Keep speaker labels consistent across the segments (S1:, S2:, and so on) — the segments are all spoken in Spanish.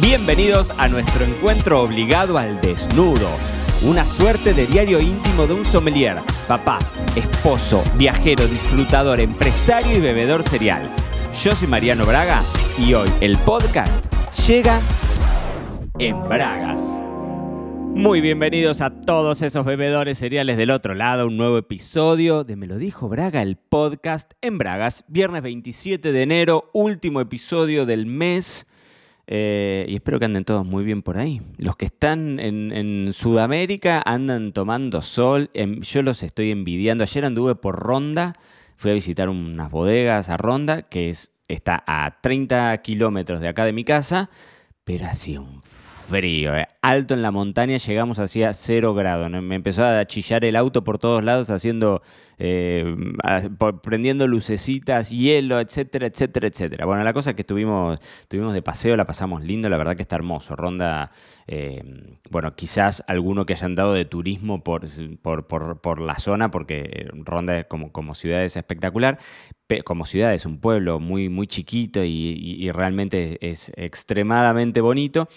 S1: Bienvenidos a nuestro encuentro obligado al desnudo. Una suerte de diario íntimo de un sommelier, papá, esposo, viajero, disfrutador, empresario y bebedor serial. Yo soy Mariano Braga y hoy el podcast llega en Bragas. Muy bienvenidos a todos esos bebedores cereales del otro lado, un nuevo episodio de Me lo dijo Braga, el podcast en Bragas, viernes 27 de enero, último episodio del mes. Eh, y espero que anden todos muy bien por ahí. Los que están en, Sudamérica andan tomando sol. Em, yo los estoy envidiando. Ayer anduve por Ronda. Fui a visitar unas bodegas a Ronda, que es, está a 30 kilómetros de acá de mi casa, pero hacía un frío, eh. alto en la montaña, llegamos hacia cero grados. Me empezó a chillar el auto por todos lados haciendo eh, prendiendo lucecitas, hielo, etcétera, etcétera, etcétera. Bueno, la cosa es que estuvimos, estuvimos de paseo, la pasamos lindo, la verdad que está hermoso. Ronda, eh, bueno, quizás alguno que haya andado de turismo por, por, la zona, porque Ronda como, como ciudad es espectacular, como ciudad es un pueblo muy, muy chiquito y, realmente es extremadamente bonito.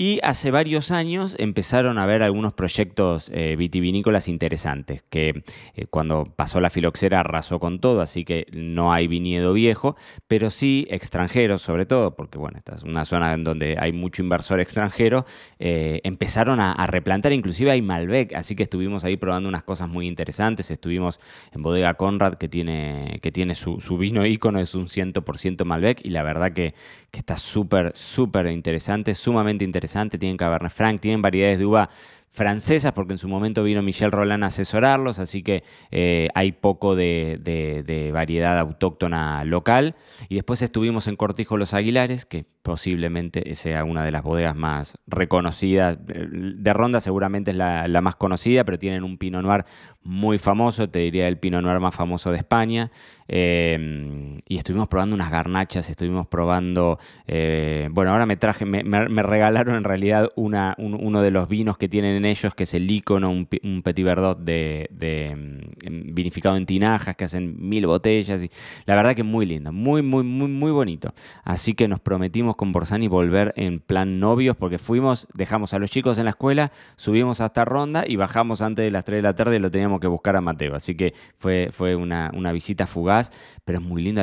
S1: Y hace varios años empezaron a haber algunos proyectos eh, vitivinícolas interesantes, que cuando pasamos la filoxera, arrasó con todo, así que no hay viñedo viejo, pero sí extranjeros sobre todo, porque bueno, esta es una zona en donde hay mucho inversor extranjero, eh, empezaron a, replantar, inclusive hay Malbec, así que estuvimos ahí probando unas cosas muy interesantes, estuvimos en Bodega Conrad, que tiene, que tiene su, vino ícono, es un 100% Malbec, y la verdad que, que está súper, súper interesante, sumamente interesante, tienen Cabernet Franc, tienen variedades de uva francesas, porque en su momento vino Michel Roland a asesorarlos, así que eh, hay poco de, variedad autóctona local. Y después estuvimos en Cortijo Los Aguilares, que posiblemente sea una de las bodegas más reconocidas. De Ronda seguramente es la, más conocida, pero tienen un Pinot Noir muy famoso, te diría el Pinot Noir más famoso de España. Em, y estuvimos probando unas garnachas, estuvimos probando, eh, bueno, ahora me traje, me, regalaron en realidad uno de los vinos que tienen en ellos, que es el icono, un, Petit Verdot de, em, vinificado en tinajas, que hacen mil botellas. La verdad que muy lindo, muy, muy, muy, muy bonito. Así que nos prometimos con Borsani volver en plan novios, porque fuimos, dejamos a los chicos en la escuela, subimos hasta Ronda y bajamos antes de las 3 de la tarde y lo teníamos que buscar a Mateo. Así que fue, fue una, una visita fugaz pero es muy linda.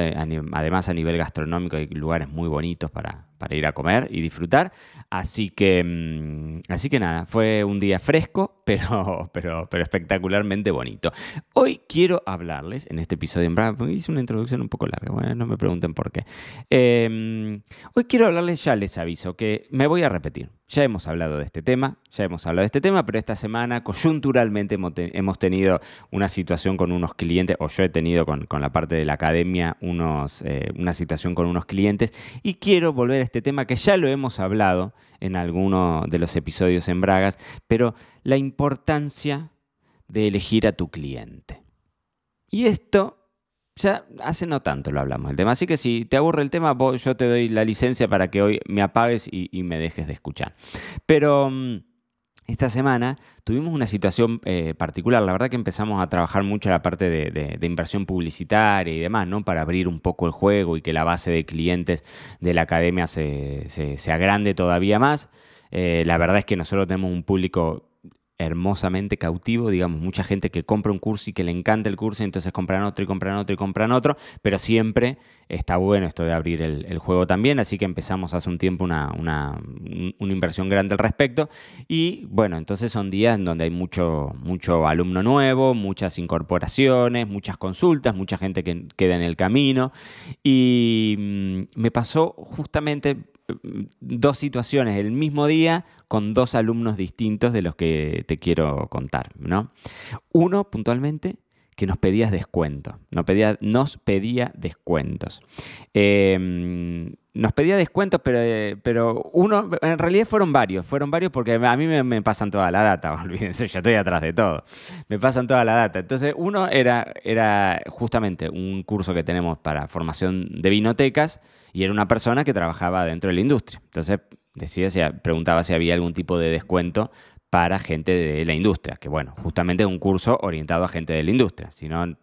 S1: Además, a nivel gastronómico hay lugares muy bonitos para, para ir a comer y disfrutar. Así que, mm, así que nada, fue un día fresco, pero, pero, pero espectacularmente bonito. Hoy quiero hablarles en este episodio en hice una introducción un poco larga, no me pregunten por qué. Em, hoy quiero hablarles, ya les aviso, que me voy a repetir. Ya hemos hablado de este tema, ya hemos hablado de este tema, pero esta semana coyunturalmente hemos tenido una situación con unos clientes, o yo he tenido con, la parte de la academia eh, una situación con unos clientes, y quiero volver a este tema que ya lo hemos hablado en alguno de los episodios en Bragas, pero la importancia de elegir a tu cliente. Y esto ya hace no tanto lo hablamos del tema, así que si te aburre el tema, yo te doy la licencia para que hoy me apagues y, me dejes de escuchar. Pero... Mm, esta semana tuvimos una situación eh, particular. La verdad que empezamos a trabajar mucho la parte de, inversión publicitaria y demás, ¿no? Para abrir un poco el juego y que la base de clientes de la academia se, agrande todavía más. Eh, la verdad es que nosotros tenemos un público hermosamente cautivo, digamos, mucha gente que compra un curso y que le encanta el curso, entonces compran otro y compran otro y compran otro, pero siempre está bueno esto de abrir el, juego también, así que empezamos hace un tiempo una, una, inversión grande al respecto, y bueno, entonces son días en donde hay mucho, mucho alumno nuevo, muchas incorporaciones, muchas consultas, mucha gente que queda en el camino, y mm, me pasó justamente dos situaciones el mismo día con dos alumnos distintos de los que te quiero contar, ¿no? Uno, puntualmente, que nos pedías descuento. Nos pedía, nos pedía descuentos. Em, nos pedía descuentos, pero, pero uno, en realidad fueron varios, fueron varios porque a mí me, pasan toda la data, olvídense, yo estoy atrás de todo, me pasan toda la data. Entonces, uno era, era justamente un curso que tenemos para formación de vinotecas y era una persona que trabajaba dentro de la industria. Entonces, decía, si, preguntaba si había algún tipo de descuento para gente de la industria, que bueno, justamente es un curso orientado a gente de la industria, si no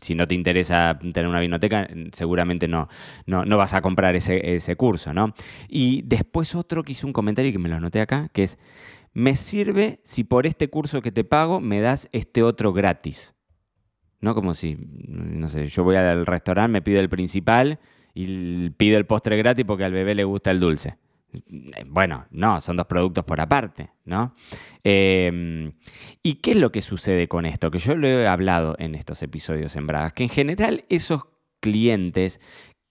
S1: si no te interesa tener una vinoteca, seguramente no, no, no vas a comprar ese, ese curso, ¿no? Y después otro que hice un comentario que me lo anoté acá, que es, me sirve si por este curso que te pago me das este otro gratis. ¿No? Como si, no sé, yo voy al restaurante, me pido el principal y pido el postre gratis porque al bebé le gusta el dulce. Bueno, no, son dos productos por aparte, ¿no? Em, ¿Y qué es lo que sucede con esto? Que yo lo he hablado en estos episodios en Bragas, que en general esos clientes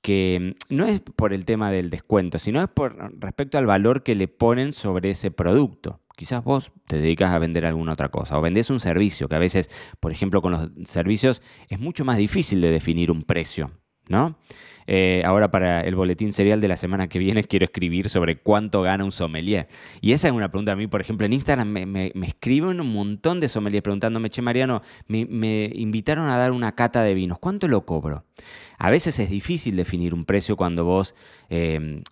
S1: que no es por el tema del descuento, sino es por respecto al valor que le ponen sobre ese producto. Quizás vos te dedicas a vender alguna otra cosa o vendés un servicio, que a veces, por ejemplo, con los servicios es mucho más difícil de definir un precio, ¿no? Eh, ahora para el boletín serial de la semana que viene quiero escribir sobre cuánto gana un sommelier. Y esa es una pregunta a mí, por ejemplo, en Instagram me, escriben un montón de sommeliers preguntándome, che Mariano, me, invitaron a dar una cata de vinos, ¿cuánto lo cobro? A veces es difícil definir un precio cuando vos eh,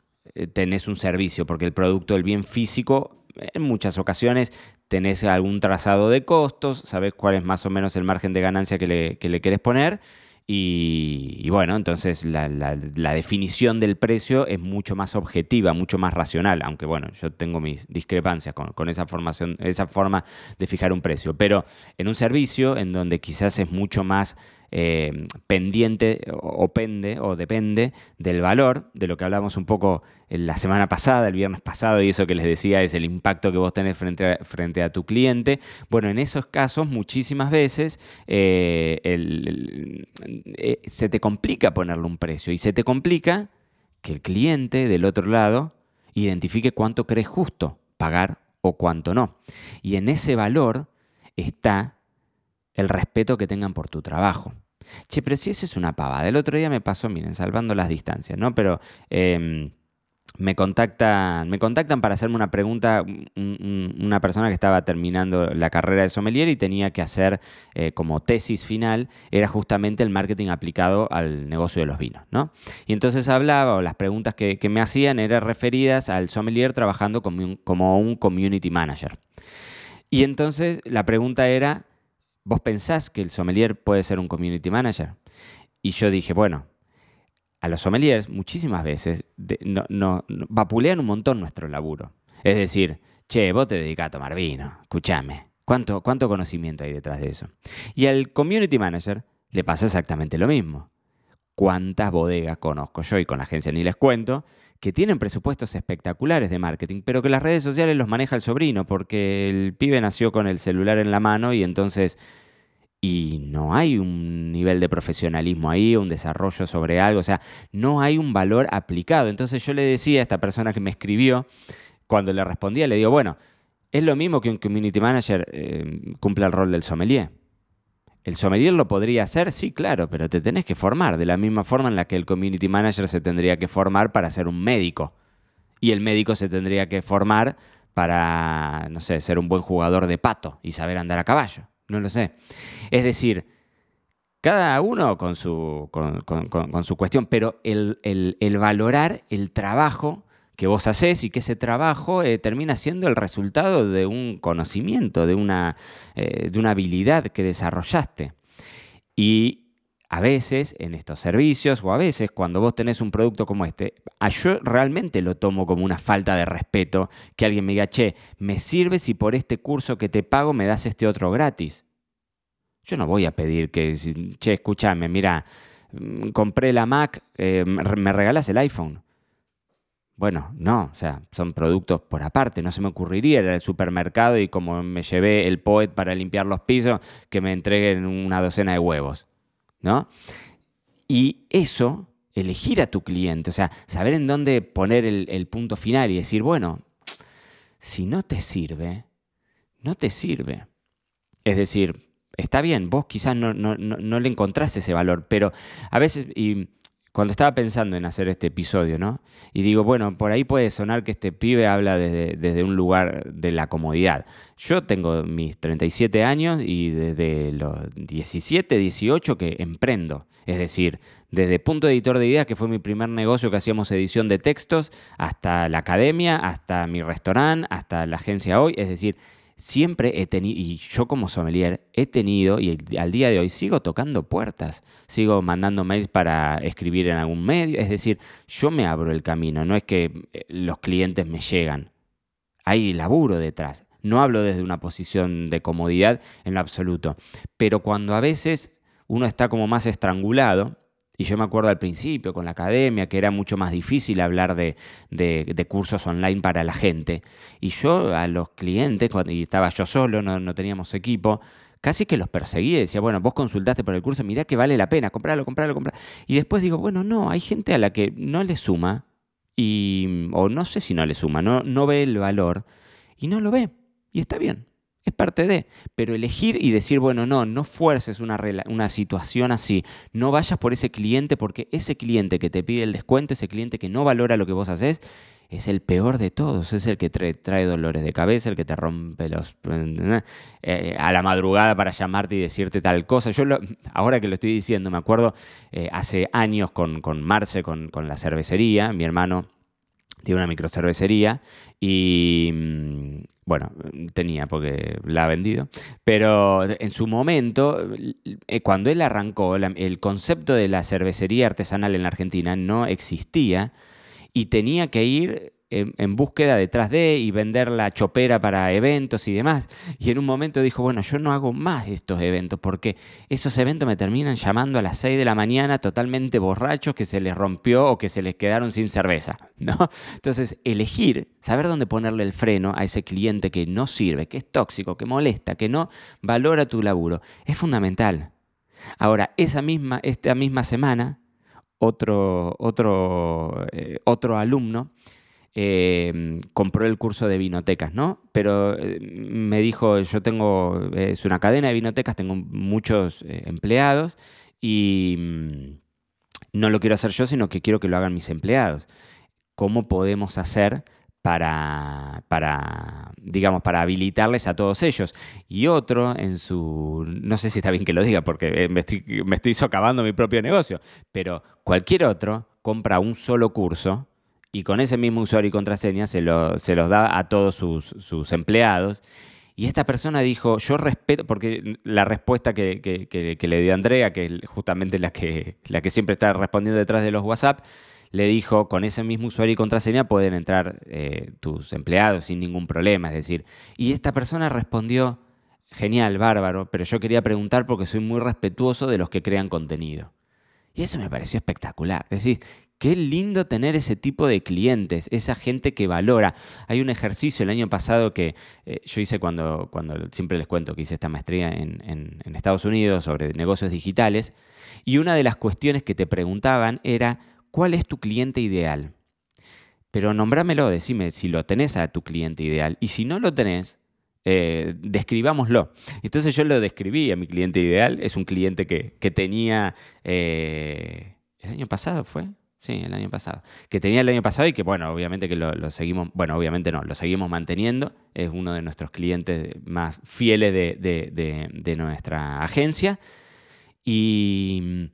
S1: tenés un servicio, porque el producto, el bien físico, en muchas ocasiones tenés algún trazado de costos, sabes cuál es más o menos el margen de ganancia que le, que le poner. Y, bueno, entonces la, definición del precio es mucho más objetiva, mucho más racional, aunque bueno, yo tengo mis discrepancias con, con, esa formación, esa forma de fijar un precio. Pero en un servicio en donde quizás es mucho más eh, pendiente o pende o depende del valor, de lo que hablamos un poco la semana pasada, el viernes pasado, y eso que les decía es el impacto que vos tenés frente a, frente a tu cliente. Bueno, en esos casos muchísimas veces eh, eh, se te complica ponerle un precio y se te complica que el cliente del otro lado identifique cuánto crees justo pagar o cuánto no. Y en ese valor está el respeto que tengan por tu trabajo. Che, pero si eso es una pavada. El otro día me pasó, miren, salvando las distancias, ¿no? Pero em, me, contactan, me contactan para hacerme una pregunta una persona que estaba terminando la carrera de sommelier y tenía que hacer eh, como tesis final, era justamente el marketing aplicado al negocio de los vinos, ¿no? Y entonces hablaba, o las preguntas que, me hacían eran referidas al sommelier trabajando como como un community manager. Y entonces la pregunta era, ¿Vos pensás que el sommelier puede ser un community manager? Y yo dije, bueno, a los sommeliers muchísimas veces no, vapulean un montón nuestro laburo. Es decir, che, vos te dedicás a tomar vino, escúchame, ¿cuánto, ¿cuánto conocimiento hay detrás de eso? Y al community manager le pasa exactamente lo mismo. ¿Cuántas bodegas conozco yo y con la agencia ni les cuento? que tienen presupuestos espectaculares de marketing, pero que las redes sociales los maneja el sobrino, porque el pibe nació con el celular en la mano y entonces... Y no hay un nivel de profesionalismo ahí, un desarrollo sobre algo, o sea, no hay un valor aplicado. Entonces yo le decía a esta persona que me escribió, cuando le respondía, le digo, bueno, es lo mismo que un community manager eh, cumpla el rol del sommelier. ¿El sommelier lo podría hacer? Sí, claro, pero te tenés que formar de la misma forma en la que el community manager se tendría que formar para ser un médico. Y el médico se tendría que formar para, no sé, ser un buen jugador de pato y saber andar a caballo. No lo sé. Es decir, cada uno con su, con, su cuestión, pero el, el valorar el trabajo que vos haces y que ese trabajo eh, termina siendo el resultado de un conocimiento, de una, eh, de una habilidad que desarrollaste. Y a veces en estos servicios o a veces cuando vos tenés un producto como este, yo realmente lo tomo como una falta de respeto que alguien me diga, che, me sirve si por este curso que te pago me das este otro gratis. Yo no voy a pedir que, che, escúchame, mira, mm, compré la Mac, eh, me regalas el iPhone. Bueno, no, o sea, son productos por aparte, no se me ocurriría ir al supermercado y como me llevé el poet para limpiar los pisos, que me entreguen una docena de huevos, ¿no? Y eso, elegir a tu cliente, o sea, saber en dónde poner el, punto final y decir, bueno, si no te sirve, no te sirve. Es decir, está bien, vos quizás no, no, no, le encontrás ese valor, pero a veces, cuando estaba pensando en hacer este episodio, ¿no? Y digo, bueno, por ahí puede sonar que este pibe habla desde, un lugar de la comodidad. Yo tengo mis 37 años y desde los 17, 18 que emprendo. Es decir, desde Punto Editor de Ideas, que fue mi primer negocio que hacíamos edición de textos, hasta la academia, hasta mi restaurante, hasta la agencia hoy. Es decir, siempre he tenido, y yo como sommelier he tenido, y al día de hoy sigo tocando puertas, sigo mandando mails para escribir en algún medio, es decir, yo me abro el camino, no es que eh, los clientes me llegan, hay laburo detrás. No hablo desde una posición de comodidad en lo absoluto, pero cuando a veces uno está como más estrangulado, y yo me acuerdo al principio con la academia que era mucho más difícil hablar de, cursos online para la gente. Y yo a los clientes, cuando, y estaba yo solo, no, teníamos equipo, casi que los perseguía. Decía, bueno, vos consultaste por el curso, mirá que vale la pena, comprarlo, comprarlo, comprarlo. Y después digo, bueno, no, hay gente a la que no le suma, y, o no sé si no le suma, no, no ve el valor y no lo ve. Y está bien es parte de. Pero elegir y decir, bueno, no, no fuerces una, una situación así. No vayas por ese cliente porque ese cliente que te pide el descuento, ese cliente que no valora lo que vos haces, es el peor de todos. Es el que trae, dolores de cabeza, el que te rompe los. Eh, a la madrugada para llamarte y decirte tal cosa. Yo ahora que lo estoy diciendo, me acuerdo eh, hace años con, con Marce, con, con la cervecería, mi hermano tiene una microcervecería y, mm, bueno, tenía porque la ha vendido, pero en su momento, eh, cuando él arrancó, el concepto de la cervecería artesanal en la Argentina no existía y tenía que ir en, búsqueda detrás de y vender la chopera para eventos y demás. Y en un momento dijo, bueno, yo no hago más estos eventos porque esos eventos me terminan llamando a las 6 de la mañana totalmente borrachos que se les rompió o que se les quedaron sin cerveza, ¿no? Entonces, elegir, saber dónde ponerle el freno a ese cliente que no sirve, que es tóxico, que molesta, que no valora tu laburo, es fundamental. Ahora, esa misma, esta misma semana, otro, otro, eh, otro alumno Em, compró el curso de vinotecas, ¿no? Pero eh, me dijo, yo tengo, es una cadena de vinotecas, tengo muchos eh, empleados y mm, no lo quiero hacer yo, sino que quiero que lo hagan mis empleados. ¿Cómo podemos hacer para, digamos, para habilitarles a todos ellos. Y otro en su, no sé si está bien que lo diga porque eh, me estoy socavando mi propio negocio, pero cualquier otro compra un solo curso y con ese mismo usuario y contraseña se, se los da a todos sus, empleados. Y esta persona dijo, yo respeto, porque la respuesta que, le dio Andrea, que es justamente la que, la que siempre está respondiendo detrás de los WhatsApp, le dijo, con ese mismo usuario y contraseña pueden entrar eh, tus empleados sin ningún problema. Es decir, y esta persona respondió, genial, bárbaro, pero yo quería preguntar porque soy muy respetuoso de los que crean contenido. Y eso me pareció espectacular. Es decir, Qué lindo tener ese tipo de clientes, esa gente que valora. Hay un ejercicio el año pasado que eh, yo hice cuando, cuando siempre les cuento que hice esta maestría en, Estados Unidos sobre negocios digitales, y una de las cuestiones que te preguntaban era, ¿cuál es tu cliente ideal? Pero nombrámelo, decime si lo tenés a tu cliente ideal, y si no lo tenés, eh, describámoslo. Entonces yo lo describí a mi cliente ideal, es un cliente que, tenía... Eh, ¿El año pasado fue? Sí, el año pasado. Que tenía el año pasado y que, bueno, obviamente que lo, seguimos, bueno, obviamente no, lo seguimos manteniendo. Es uno de nuestros clientes más fieles de, nuestra agencia. Y,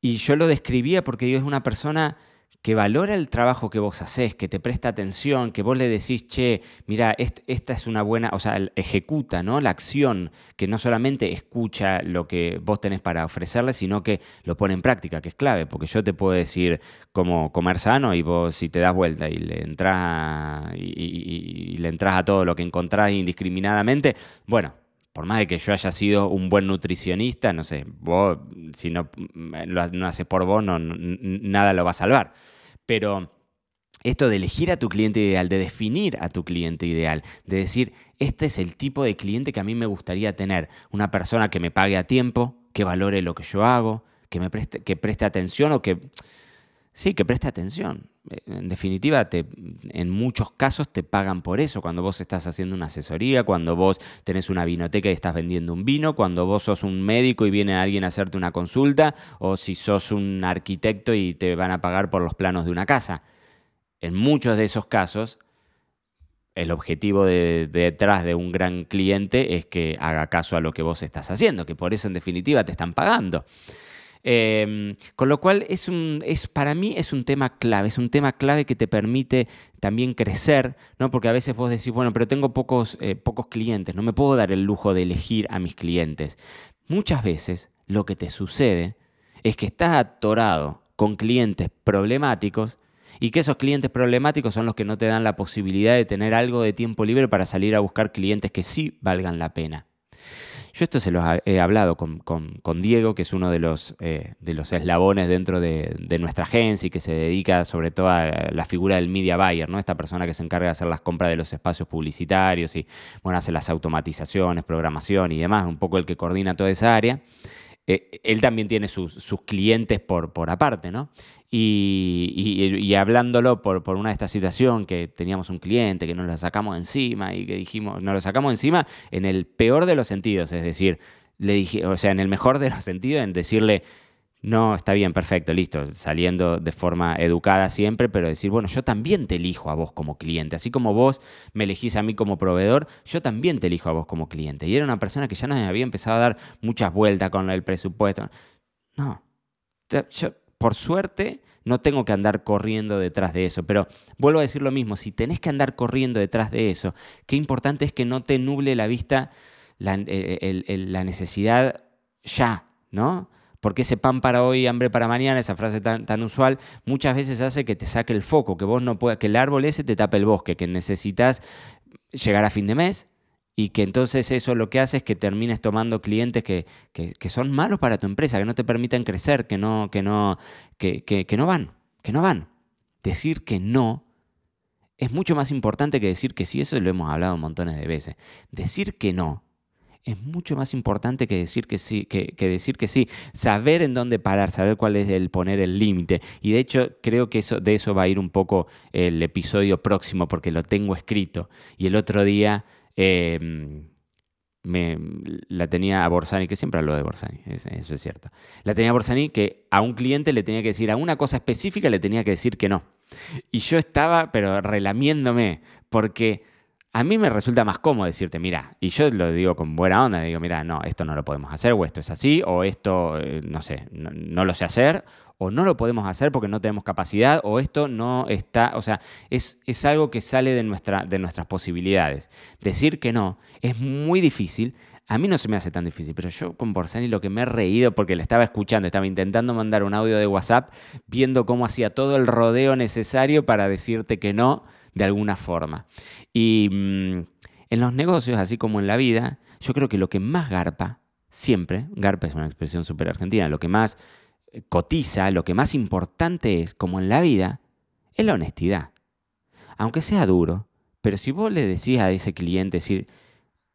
S1: y yo lo describía porque es una persona que valora el trabajo que vos haces, que te presta atención, que vos le decís, che, mira, esta es una buena, o sea, ejecuta, ¿no? La acción, que no solamente escucha lo que vos tenés para ofrecerle, sino que lo pone en práctica, que es clave, porque yo te puedo decir cómo comer sano y vos si te das vuelta y le entras a, y, le entras a todo lo que encontrás indiscriminadamente, bueno, por más de que yo haya sido un buen nutricionista, no sé, vos, si no lo haces por vos, no, nada lo va a salvar. Pero esto de elegir a tu cliente ideal, de definir a tu cliente ideal, de decir, este es el tipo de cliente que a mí me gustaría tener, una persona que me pague a tiempo, que valore lo que yo hago, que me preste, que preste atención o que Sí, que preste atención. Eh, en definitiva, te, en muchos casos te pagan por eso. Cuando vos estás haciendo una asesoría, cuando vos tenés una vinoteca y estás vendiendo un vino, cuando vos sos un médico y viene alguien a hacerte una consulta, o si sos un arquitecto y te van a pagar por los planos de una casa. En muchos de esos casos, el objetivo detrás de un gran cliente es que haga caso a lo que vos estás haciendo, que por eso en definitiva te están pagando. Em, con lo cual, es un, es, para mí es un tema clave, es un tema clave que te permite también crecer, ¿no? porque a veces vos decís, bueno, pero tengo pocos, eh, pocos clientes, no me puedo dar el lujo de elegir a mis clientes. Muchas veces lo que te sucede es que estás atorado con clientes problemáticos y que esos clientes problemáticos son los que no te dan la posibilidad de tener algo de tiempo libre para salir a buscar clientes que sí valgan la pena. Yo esto se lo he hablado con, Diego, que es uno de los, eh, de los eslabones dentro de, nuestra agencia y que se dedica sobre todo a la figura del media buyer, ¿no? Esta persona que se encarga de hacer las compras de los espacios publicitarios y bueno, hace las automatizaciones, programación y demás, un poco el que coordina toda esa área. Eh, él también tiene sus, clientes por, por, aparte, ¿no? Y, hablándolo por, por, una de estas situaciones que teníamos un cliente que nos lo sacamos encima y que dijimos, nos lo sacamos encima en el peor de los sentidos, es decir, le dije, o sea, en el mejor de los sentidos, en decirle, no, está bien, perfecto, listo, saliendo de forma educada siempre, pero decir, bueno, yo también te elijo a vos como cliente, así como vos me elegís a mí como proveedor, yo también te elijo a vos como cliente. Y era una persona que ya nos había empezado a dar muchas vueltas con el presupuesto. No, yo, por suerte no tengo que andar corriendo detrás de eso, pero vuelvo a decir lo mismo, si tenés que andar corriendo detrás de eso, qué importante es que no te nuble la vista la, la necesidad ya, ¿no? Porque ese pan para hoy, hambre para mañana, esa frase tan, usual, muchas veces hace que te saque el foco, que vos no puedas, que el árbol ese te tape el bosque, que necesitas llegar a fin de mes y que entonces eso lo que hace es que termines tomando clientes que, son malos para tu empresa, que no te permiten crecer, que no, que no, que, que no van, que no van. Decir que no es mucho más importante que decir que sí, eso lo hemos hablado montones de veces. Decir que no es mucho más importante que decir que sí, que, decir que sí. Saber en dónde parar, saber cuál es el poner el límite. Y de hecho, creo que eso, de eso va a ir un poco el episodio próximo, porque lo tengo escrito. Y el otro día. Em, me, la tenía a Borsani, que siempre hablo de Borsani, eso es cierto. La tenía a Borsani que a un cliente le tenía que decir, a una cosa específica le tenía que decir que no. Y yo estaba, pero relamiéndome, porque a mí me resulta más cómodo decirte, mira, y yo lo digo con buena onda, digo, mira, no, esto no lo podemos hacer, o esto es así, o esto, eh, no sé, no, lo sé hacer, o no lo podemos hacer porque no tenemos capacidad, o esto no está, o sea, es, es algo que sale de, nuestra, de nuestras posibilidades. Decir que no es muy difícil, a mí no se me hace tan difícil, pero yo con Borsani lo que me he reído porque le estaba escuchando, estaba intentando mandar un audio de WhatsApp, viendo cómo hacía todo el rodeo necesario para decirte que no de alguna forma. Y mm, en los negocios, así como en la vida, yo creo que lo que más garpa, siempre, garpa es una expresión súper argentina, lo que más eh, cotiza, lo que más importante es, como en la vida, es la honestidad. Aunque sea duro, pero si vos le decís a ese cliente, decir,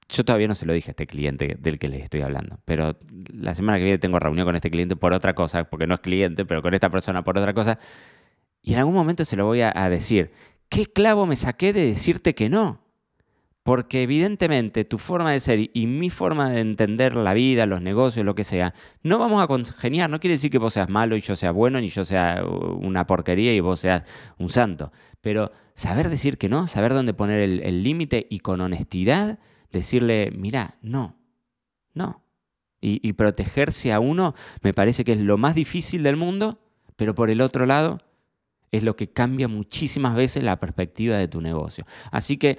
S1: yo todavía no se lo dije a este cliente del que les estoy hablando, pero la semana que viene tengo reunión con este cliente por otra cosa, porque no es cliente, pero con esta persona por otra cosa, y en algún momento se lo voy a, a decir. ¿Qué clavo me saqué de decirte que no? Porque evidentemente tu forma de ser y mi forma de entender la vida, los negocios, lo que sea, no vamos a congeniar. No quiere decir que vos seas malo y yo sea bueno, ni yo sea uh, una porquería y vos seas un santo. Pero saber decir que no, saber dónde poner el límite y con honestidad decirle, mira, no, no. Y, y protegerse a uno me parece que es lo más difícil del mundo, pero por el otro lado es lo que cambia muchísimas veces la perspectiva de tu negocio. Así que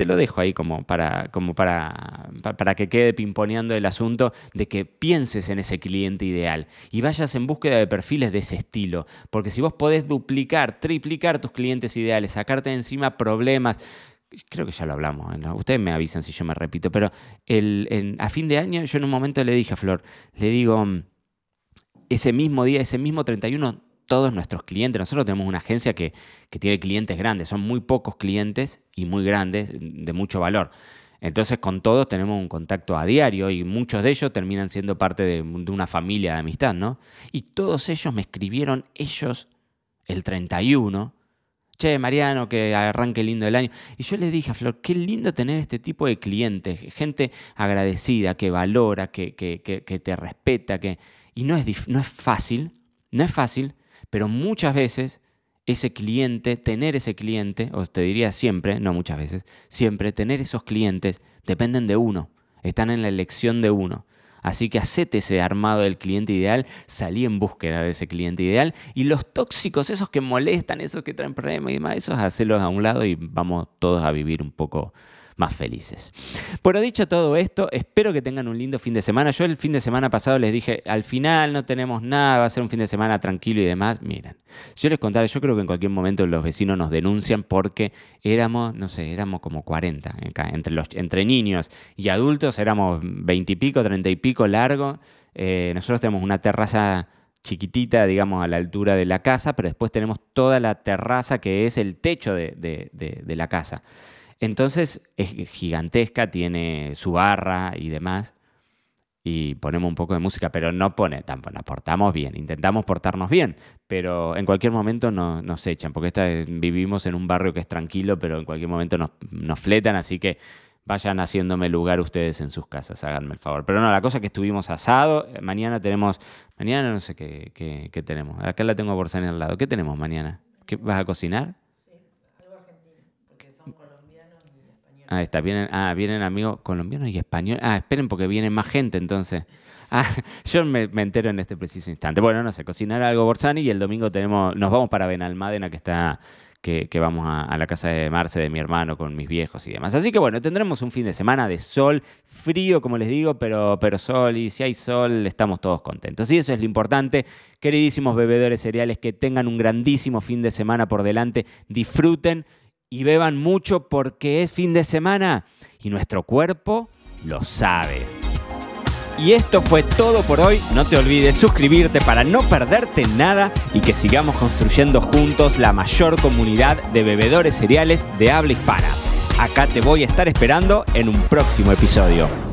S1: te lo dejo ahí como para, como para, para que quede pimponeando el asunto de que pienses en ese cliente ideal y vayas en búsqueda de perfiles de ese estilo. Porque si vos podés duplicar, triplicar tus clientes ideales, sacarte de encima problemas, creo que ya lo hablamos, ustedes me avisan si yo me repito, pero a fin de año yo en un momento le dije a Flor, le digo, ese mismo día, ese mismo 31, todos nuestros clientes. Nosotros tenemos una agencia que, tiene clientes grandes, son muy pocos clientes y muy grandes, de mucho valor. Entonces con todos tenemos un contacto a diario y muchos de ellos terminan siendo parte de, una familia de amistad, ¿no? Y todos ellos me escribieron, ellos, el 31, che, Mariano, que arranque lindo el año. Y yo le dije a Flor, qué lindo tener este tipo de clientes, gente agradecida, que valora, que, que, que te respeta, que... Y no es, no es fácil, no es fácil, pero muchas veces ese cliente, tener ese cliente, o te diría siempre, no muchas veces, siempre tener esos clientes dependen de uno, están en la elección de uno. Así que hacete ese armado del cliente ideal, salí en búsqueda de ese cliente ideal y los tóxicos, esos que molestan, esos que traen problemas y demás, esos hacerlos a un lado y vamos todos a vivir un poco más felices. Pero dicho todo esto, espero que tengan un lindo fin de semana. Yo el fin de semana pasado les dije, al final no tenemos nada, va a ser un fin de semana tranquilo y demás. Miren, yo les contara, yo creo que en cualquier momento los vecinos nos denuncian porque éramos, no sé, éramos como 40 entre, los, entre niños y adultos, éramos 20 y pico, 30 y pico largo. Eh, nosotros tenemos una terraza chiquitita, digamos, a la altura de la casa, pero después tenemos toda la terraza que es el techo de la casa. Entonces es gigantesca, tiene su barra y demás. Y ponemos un poco de música, pero no pone, tampoco nos portamos bien, intentamos portarnos bien, pero en cualquier momento nos echan, porque esta, vivimos en un barrio que es tranquilo, pero en cualquier momento nos, fletan, así que vayan haciéndome lugar ustedes en sus casas, háganme el favor. Pero no, la cosa es que estuvimos asado, mañana tenemos, mañana no sé qué, qué, tenemos, acá la tengo por al lado, ¿qué tenemos mañana? ¿Qué, ¿Vas a cocinar? Ah, está, vienen, ah, vienen amigos colombianos y españoles. Ah, esperen porque viene más gente entonces. Ah, yo me, entero en este preciso instante. Bueno, no sé, cocinar algo Borsani y el domingo tenemos, nos vamos para Benalmádena que está, que, vamos a, la casa de Marce, de mi hermano, con mis viejos y demás. Así que bueno, tendremos un fin de semana de sol, frío como les digo, pero, pero sol y si hay sol estamos todos contentos. Y eso es lo importante. Queridísimos bebedores cereales, que tengan un grandísimo fin de semana por delante. Disfruten y beban mucho porque es fin de semana y nuestro cuerpo lo sabe. Y esto fue todo por hoy. No te olvides suscribirte para no perderte nada y que sigamos construyendo juntos la mayor comunidad de bebedores cereales de habla hispana. Acá te voy a estar esperando en un próximo episodio.